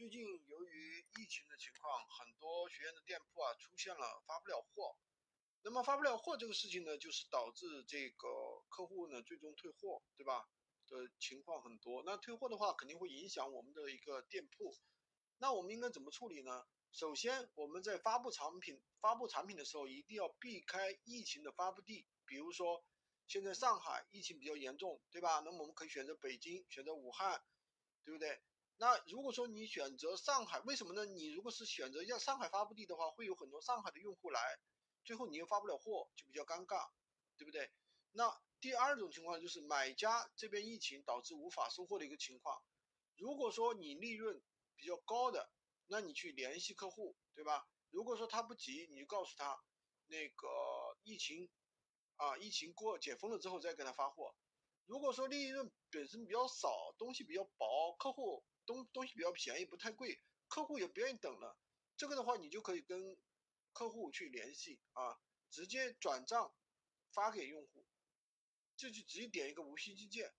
最近由于疫情的情况，很多学员的店铺啊出现了发不了货。那么发不了货这个事情呢，就是导致这个客户呢最终退货，对吧？的情况很多。那退货的话，肯定会影响我们的一个店铺。那我们应该怎么处理呢？首先，我们在发布产品、发布产品的时候，一定要避开疫情的发布地。比如说，现在上海疫情比较严重，对吧？那么我们可以选择北京，选择武汉，对不对？那如果说你选择上海，为什么呢？你如果是选择要上海发布地的话，会有很多上海的用户来，最后你又发不了货，就比较尴尬，对不对？那第二种情况就是买家这边疫情导致无法收货的一个情况。如果说你利润比较高的，那你去联系客户，对吧？如果说他不急，你就告诉他，那个疫情啊，疫情过解封了之后再给他发货。如果说利润本身比较少，东西比较薄，客户。东东西比较便宜，不太贵，客户也不愿意等了。这个的话，你就可以跟客户去联系啊，直接转账发给用户，这就直接点一个无需寄件。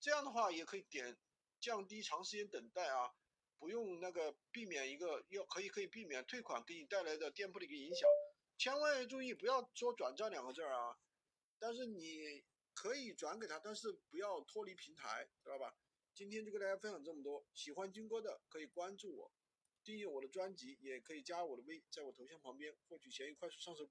这样的话也可以点降低长时间等待啊，不用那个避免一个要可以可以避免退款给你带来的店铺的一个影响。千万要注意，不要说转账两个字啊。但是你可以转给他，但是不要脱离平台，知道吧？今天就跟大家分享这么多，喜欢军哥的可以关注我，订阅我的专辑，也可以加我的微，在我头像旁边获取闲鱼快速上手。